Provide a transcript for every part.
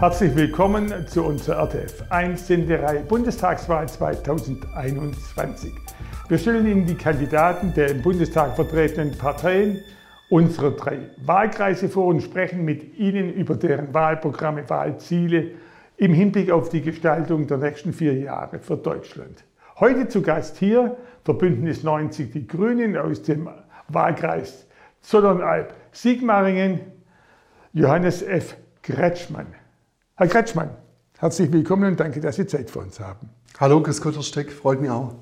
Herzlich willkommen zu unserer RTF 1 Senderei Bundestagswahl 2021. Wir stellen Ihnen die Kandidaten der im Bundestag vertretenen Parteien unserer drei Wahlkreise vor und sprechen mit Ihnen über deren Wahlprogramme, Wahlziele im Hinblick auf die Gestaltung der nächsten vier Jahre für Deutschland. Heute zu Gast hier für Bündnis 90 Die Grünen aus dem Wahlkreis Zollernalb-Sigmaringen, Johannes F. Kretschmann. Herr Kretschmann, herzlich willkommen und danke, dass Sie Zeit für uns haben. Hallo, Chris Kuttersteck, freut mich auch.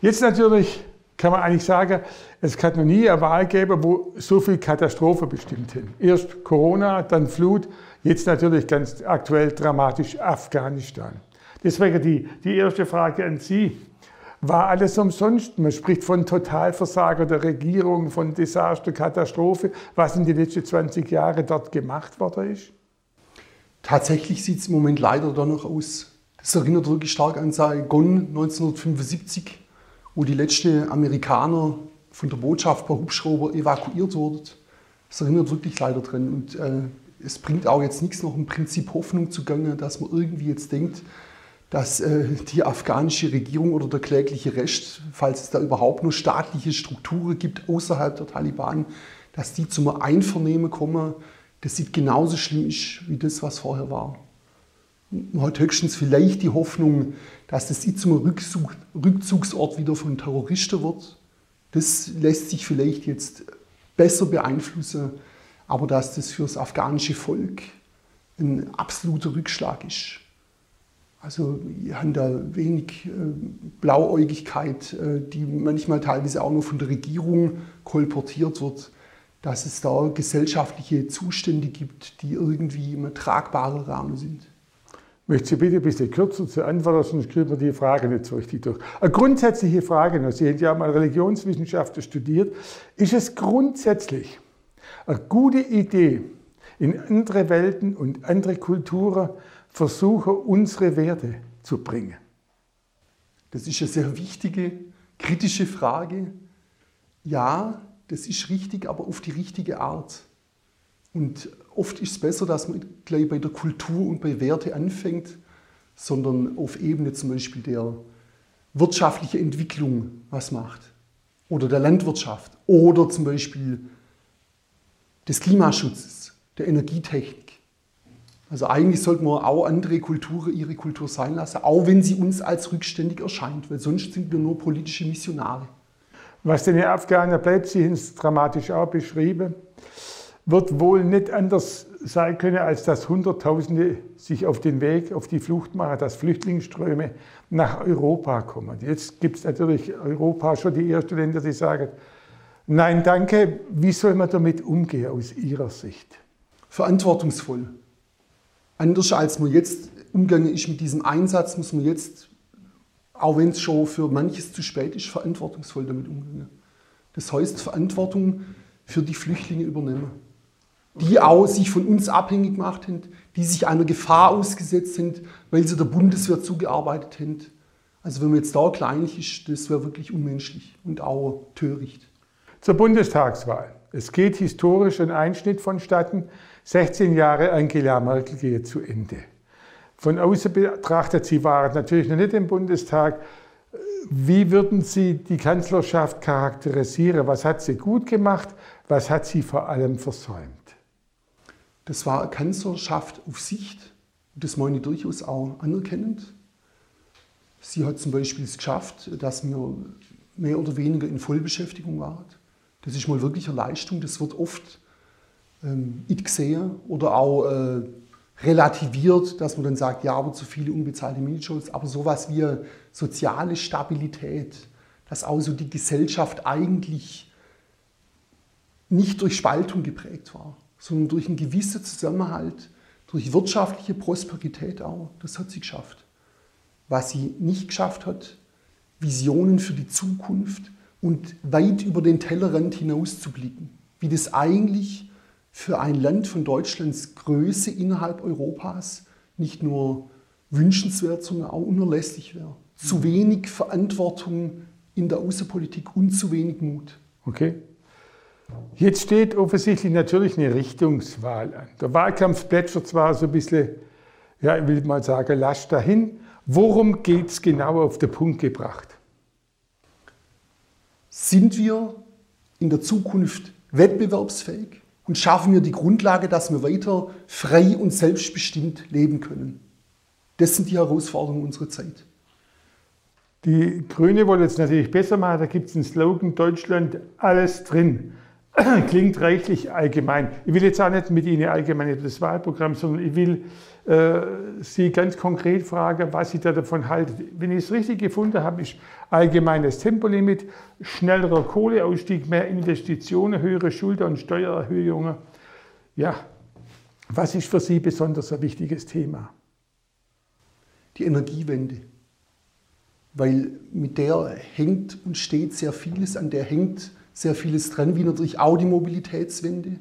Jetzt natürlich kann man eigentlich sagen, es kann noch nie eine Wahl geben, wo so viel Katastrophe bestimmt sind. Erst Corona, dann Flut, jetzt natürlich ganz aktuell dramatisch Afghanistan. Deswegen die, die erste Frage an Sie. War alles umsonst? Man spricht von Totalversager der Regierung, von Desaster, Katastrophe, was in den letzten 20 Jahren dort gemacht worden ist? Tatsächlich sieht es im Moment leider danach aus. Das erinnert wirklich stark an Saigon 1975, wo die letzten Amerikaner von der Botschaft per Hubschrauber evakuiert wurden. Das erinnert wirklich leider dran. Und äh, es bringt auch jetzt nichts, noch im Prinzip Hoffnung zu zugange, dass man irgendwie jetzt denkt, dass äh, die afghanische Regierung oder der klägliche Rest, falls es da überhaupt nur staatliche Strukturen gibt außerhalb der Taliban, dass die zum Einvernehmen kommen, das sieht genauso schlimm ist wie das, was vorher war. Man hat höchstens vielleicht die Hoffnung, dass das jetzt zum Rückzug, Rückzugsort wieder von Terroristen wird. Das lässt sich vielleicht jetzt besser beeinflussen, aber dass das für das afghanische Volk ein absoluter Rückschlag ist. Also wir haben da wenig äh, Blauäugigkeit, äh, die manchmal teilweise auch nur von der Regierung kolportiert wird, dass es da gesellschaftliche Zustände gibt, die irgendwie im tragbaren Rahmen sind. Möchte Sie bitte ein bisschen kürzer zu antworten, sonst kriegen wir die Frage nicht so richtig durch. Eine grundsätzliche Frage noch. Sie haben ja mal Religionswissenschaften studiert. Ist es grundsätzlich eine gute Idee, in andere Welten und andere Kulturen versuche, unsere Werte zu bringen? Das ist eine sehr wichtige, kritische Frage. Ja, das ist richtig, aber auf die richtige Art. Und oft ist es besser, dass man gleich bei der Kultur und bei Werte anfängt, sondern auf Ebene zum Beispiel der wirtschaftlichen Entwicklung was macht. Oder der Landwirtschaft. Oder zum Beispiel des Klimaschutzes, der Energietechnik. Also eigentlich sollten wir auch andere Kulturen ihre Kultur sein lassen, auch wenn sie uns als rückständig erscheint, weil sonst sind wir nur politische Missionare. Was den haben es dramatisch auch beschrieben, wird wohl nicht anders sein können, als dass Hunderttausende sich auf den Weg, auf die Flucht machen, dass Flüchtlingsströme nach Europa kommen. Jetzt gibt es natürlich Europa schon die ersten Länder, die sagen, nein, danke, wie soll man damit umgehen aus Ihrer Sicht? Verantwortungsvoll anders als man jetzt umgegangen ist mit diesem Einsatz, muss man jetzt, auch wenn es schon für manches zu spät ist, verantwortungsvoll damit umgehen. Das heißt, Verantwortung für die Flüchtlinge übernehmen. Die auch sich von uns abhängig gemacht haben, die sich einer Gefahr ausgesetzt sind, weil sie der Bundeswehr zugearbeitet haben. Also wenn man jetzt da kleinlich ist, das wäre wirklich unmenschlich und auch töricht. Zur Bundestagswahl. Es geht historisch ein Einschnitt vonstatten, 16 Jahre Angela Merkel geht zu Ende. Von außen betrachtet, Sie waren natürlich noch nicht im Bundestag. Wie würden Sie die Kanzlerschaft charakterisieren? Was hat sie gut gemacht? Was hat sie vor allem versäumt? Das war Kanzlerschaft auf Sicht. Das meine ich durchaus auch anerkennend. Sie hat zum Beispiel es geschafft, dass wir mehr oder weniger in Vollbeschäftigung waren. Das ist mal wirklich eine Leistung. Das wird oft ähm, ich gesehen oder auch äh, relativiert, dass man dann sagt, ja, aber zu viele unbezahlte Minijobs, aber sowas wie soziale Stabilität, dass auch so die Gesellschaft eigentlich nicht durch Spaltung geprägt war, sondern durch einen gewissen Zusammenhalt, durch wirtschaftliche Prosperität auch. Das hat sie geschafft. Was sie nicht geschafft hat, Visionen für die Zukunft und weit über den Tellerrand hinaus zu blicken, wie das eigentlich für ein Land von Deutschlands Größe innerhalb Europas nicht nur wünschenswert, sondern auch unerlässlich wäre. Zu wenig Verantwortung in der Außenpolitik und zu wenig Mut. Okay. Jetzt steht offensichtlich natürlich eine Richtungswahl an. Der Wahlkampf plätschert zwar so ein bisschen ja, ich will mal sagen, lasch dahin. Worum geht es genau auf den Punkt gebracht? Sind wir in der Zukunft wettbewerbsfähig und schaffen wir die Grundlage, dass wir weiter frei und selbstbestimmt leben können? Das sind die Herausforderungen unserer Zeit. Die Grüne wollen es natürlich besser machen. Da gibt es einen Slogan, Deutschland, alles drin. Klingt reichlich allgemein. Ich will jetzt auch nicht mit Ihnen allgemein über das Wahlprogramm, sondern ich will äh, Sie ganz konkret fragen, was Sie da davon halten. Wenn ich es richtig gefunden habe, ist allgemeines Tempolimit, schnellerer Kohleausstieg, mehr Investitionen, höhere Schulter- und Steuererhöhungen. Ja, was ist für Sie besonders ein wichtiges Thema? Die Energiewende weil mit der hängt und steht sehr vieles, an der hängt sehr vieles dran, wie natürlich auch die Mobilitätswende,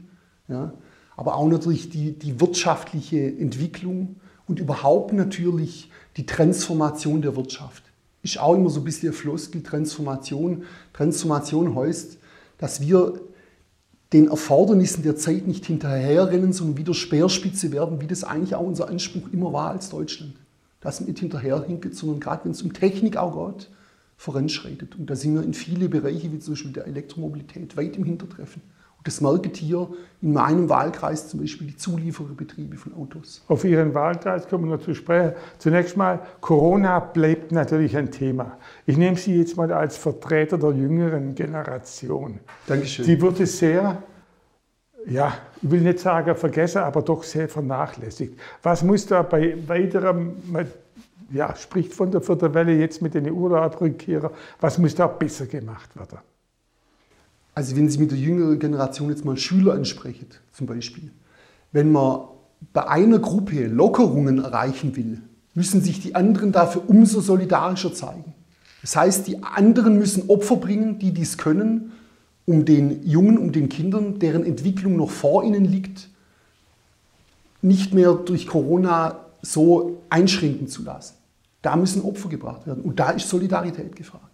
ja, aber auch natürlich die, die wirtschaftliche Entwicklung und überhaupt natürlich die Transformation der Wirtschaft. Ist auch immer so ein bisschen Floskel, Transformation. Transformation heißt, dass wir den Erfordernissen der Zeit nicht hinterherrennen, sondern wieder Speerspitze werden, wie das eigentlich auch unser Anspruch immer war als Deutschland dass man nicht hinterherhinkt, sondern gerade wenn es um Technik auch geht, voranschreitet. Und da sind wir in viele Bereiche, wie zum Beispiel der Elektromobilität, weit im Hintertreffen. Und das merkt hier in meinem Wahlkreis zum Beispiel die Zuliefererbetriebe von Autos. Auf Ihren Wahlkreis kommen wir noch zu sprechen. Zunächst mal, Corona bleibt natürlich ein Thema. Ich nehme Sie jetzt mal als Vertreter der jüngeren Generation. Dankeschön. Die wurde sehr ja, ich will nicht sagen vergessen, aber doch sehr vernachlässigt. Was muss da bei weiterem, ja, spricht von der vierten Welle jetzt mit den Urlaubrückkehrern, was muss da besser gemacht werden? Also wenn Sie mit der jüngeren Generation jetzt mal Schüler ansprechen, zum Beispiel, wenn man bei einer Gruppe Lockerungen erreichen will, müssen sich die anderen dafür umso solidarischer zeigen. Das heißt, die anderen müssen Opfer bringen, die dies können, um den Jungen, um den Kindern, deren Entwicklung noch vor ihnen liegt, nicht mehr durch Corona so einschränken zu lassen. Da müssen Opfer gebracht werden und da ist Solidarität gefragt.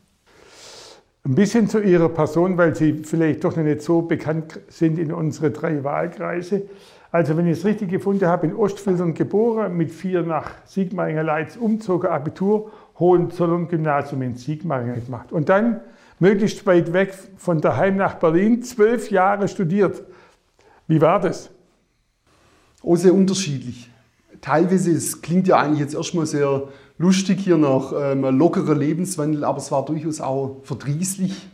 Ein bisschen zu Ihrer Person, weil Sie vielleicht doch noch nicht so bekannt sind in unsere drei Wahlkreise. Also wenn ich es richtig gefunden habe, in Ostfildern geboren, mit vier nach Sigmaringen Leitz umzogen, Abitur, Hohenzollern Gymnasium in Sigmaringen gemacht. Und dann möglichst weit weg von daheim nach Berlin, zwölf Jahre studiert. Wie war das? Oh, sehr unterschiedlich. Teilweise, es klingt ja eigentlich jetzt erstmal sehr lustig hier nach ähm, lockerer Lebenswandel, aber es war durchaus auch verdrießlich.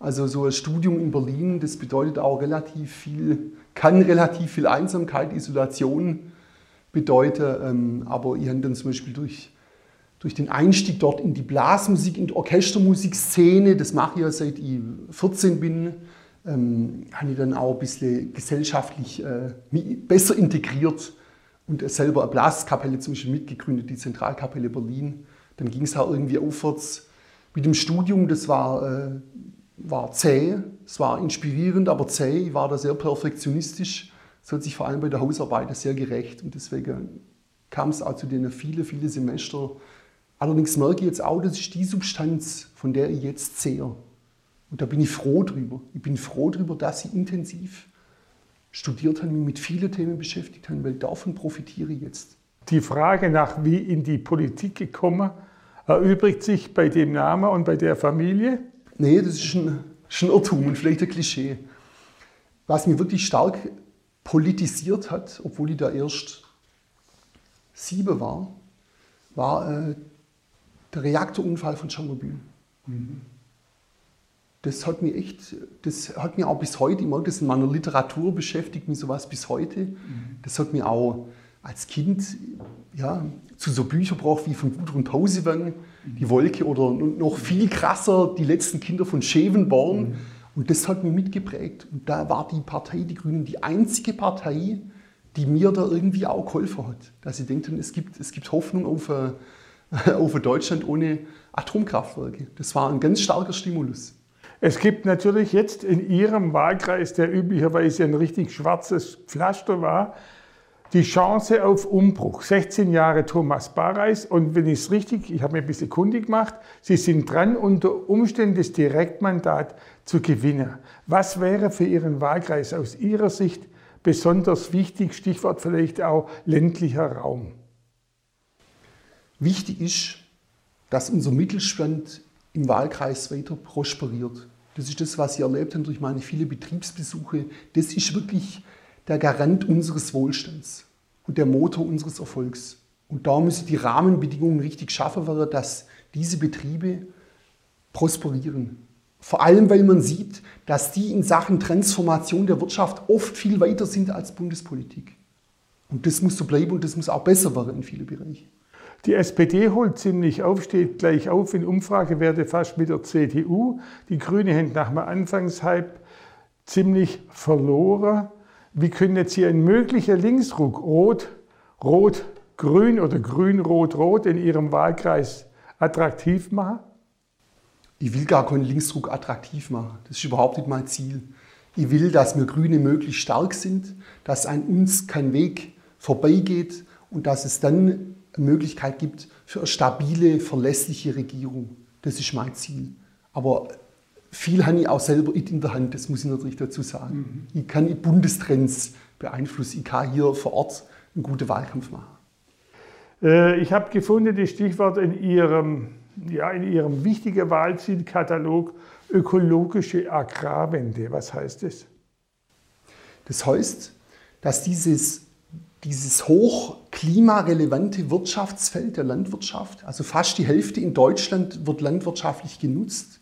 Also so ein Studium in Berlin, das bedeutet auch relativ viel, kann relativ viel Einsamkeit, Isolation bedeuten. Ähm, aber ich habe dann zum Beispiel durch durch den Einstieg dort in die Blasmusik, in die Orchestermusikszene, das mache ich ja seit ich 14 bin, ähm, habe ich dann auch ein bisschen gesellschaftlich äh, besser integriert und selber eine Blaskapelle zum Beispiel mitgegründet, die Zentralkapelle Berlin. Dann ging es auch irgendwie aufwärts mit dem Studium, das war, äh, war zäh, es war inspirierend, aber zäh, ich war da sehr perfektionistisch. Es hat sich vor allem bei der Hausarbeit sehr gerecht und deswegen kam es auch zu den vielen, vielen Semester, Allerdings merke ich jetzt auch, das ist die Substanz, von der ich jetzt sehe. Und da bin ich froh drüber. Ich bin froh drüber, dass ich intensiv studiert habe, mich mit vielen Themen beschäftigt habe, weil davon profitiere ich jetzt. Die Frage nach, wie in die Politik gekommen, erübrigt sich bei dem Namen und bei der Familie? Nee, das ist ein, ist ein Irrtum und vielleicht ein Klischee. Was mich wirklich stark politisiert hat, obwohl ich da erst sieben war, war äh, der Reaktorunfall von Tschernobyl. Mhm. Das hat mich echt, das hat mich auch bis heute, ich mag das in meiner Literatur beschäftigt mich sowas bis heute. Mhm. Das hat mich auch als Kind ja, zu so Büchern gebracht wie von Gudrun Pausewang, mhm. Die Wolke oder noch viel krasser, Die letzten Kinder von Schevenborn. Mhm. Und das hat mich mitgeprägt. Und da war die Partei, die Grünen, die einzige Partei, die mir da irgendwie auch geholfen hat. Dass ich denke, es gibt, es gibt Hoffnung auf eine, auf Deutschland ohne Atomkraftwerke. Das war ein ganz starker Stimulus. Es gibt natürlich jetzt in Ihrem Wahlkreis, der üblicherweise ein richtig schwarzes Pflaster war, die Chance auf Umbruch. 16 Jahre Thomas Barreis und wenn ich es richtig, ich habe mir ein bisschen kundig gemacht, Sie sind dran, unter Umständen das Direktmandat zu gewinnen. Was wäre für Ihren Wahlkreis aus Ihrer Sicht besonders wichtig? Stichwort vielleicht auch ländlicher Raum. Wichtig ist, dass unser Mittelstand im Wahlkreis weiter prosperiert. Das ist das, was ich erlebt habe durch meine vielen Betriebsbesuche. Das ist wirklich der Garant unseres Wohlstands und der Motor unseres Erfolgs. Und da müssen die Rahmenbedingungen richtig schaffen werden, dass diese Betriebe prosperieren. Vor allem, weil man sieht, dass die in Sachen Transformation der Wirtschaft oft viel weiter sind als Bundespolitik. Und das muss so bleiben und das muss auch besser werden in vielen Bereichen. Die SPD holt ziemlich auf, steht gleich auf in Umfragewerte fast mit der CDU. Die Grüne haben nach dem Anfangshype ziemlich verloren. Wie können jetzt hier ein möglicher Linksruck Rot, Rot, Grün oder Grün, Rot, Rot in Ihrem Wahlkreis attraktiv machen? Ich will gar keinen Linksruck attraktiv machen. Das ist überhaupt nicht mein Ziel. Ich will, dass wir Grüne möglichst stark sind, dass an uns kein Weg vorbeigeht und dass es dann Möglichkeit gibt für eine stabile, verlässliche Regierung. Das ist mein Ziel. Aber viel habe ich auch selber in der Hand, das muss ich natürlich dazu sagen. Mhm. Ich kann Bundestrends beeinflussen. Ich kann hier vor Ort einen guten Wahlkampf machen. Äh, ich habe gefunden, die Stichworte in Ihrem, ja, in Ihrem wichtigen Wahlzielkatalog ökologische Agrarwende. Was heißt das? Das heißt, dass dieses, dieses hoch klimarelevante Wirtschaftsfeld der Landwirtschaft, also fast die Hälfte in Deutschland wird landwirtschaftlich genutzt,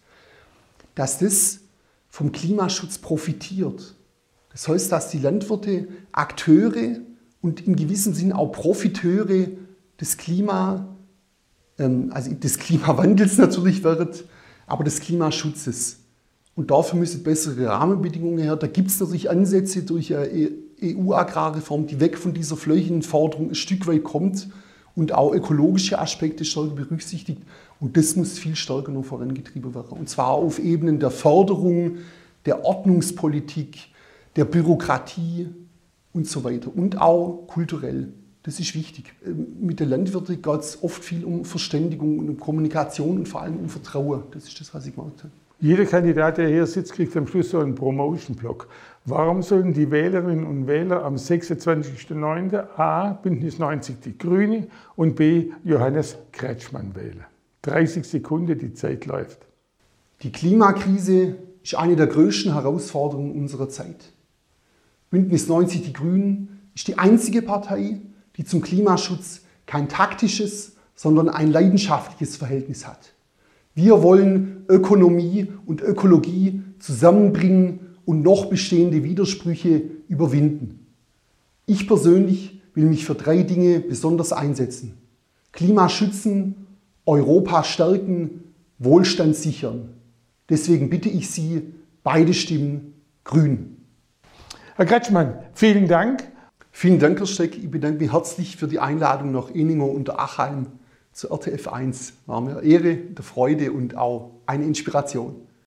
dass das vom Klimaschutz profitiert. Das heißt, dass die Landwirte Akteure und in gewissem Sinn auch Profiteure des Klima, ähm, also des Klimawandels natürlich wird, aber des Klimaschutzes. Und dafür müssen bessere Rahmenbedingungen her. Da gibt es natürlich Ansätze durch eine EU-Agrarreform, die weg von dieser Flächenforderung ein Stück weit kommt und auch ökologische Aspekte stärker berücksichtigt. Und das muss viel stärker noch vorangetrieben werden. Und zwar auf Ebenen der Förderung, der Ordnungspolitik, der Bürokratie und so weiter. Und auch kulturell. Das ist wichtig. Ähm, mit der Landwirte geht es oft viel um Verständigung und um Kommunikation und vor allem um Vertrauen. Das ist das, was ich gemerkt habe. Jeder Kandidat, der hier sitzt, kriegt am Schluss so einen Promotion-Block. Warum sollen die Wählerinnen und Wähler am 26.09. A. Bündnis 90 die Grüne und B. Johannes Kretschmann wählen? 30 Sekunden, die Zeit läuft. Die Klimakrise ist eine der größten Herausforderungen unserer Zeit. Bündnis 90 die Grünen ist die einzige Partei, die zum Klimaschutz kein taktisches, sondern ein leidenschaftliches Verhältnis hat. Wir wollen Ökonomie und Ökologie zusammenbringen und noch bestehende Widersprüche überwinden. Ich persönlich will mich für drei Dinge besonders einsetzen. Klima schützen, Europa stärken, Wohlstand sichern. Deswegen bitte ich Sie, beide Stimmen grün. Herr Kretschmann, vielen Dank. Vielen Dank, Herr Steck. Ich bedanke mich herzlich für die Einladung nach Eninger und Achheim zur RTF 1. War mir eine Ehre, eine Freude und auch eine Inspiration.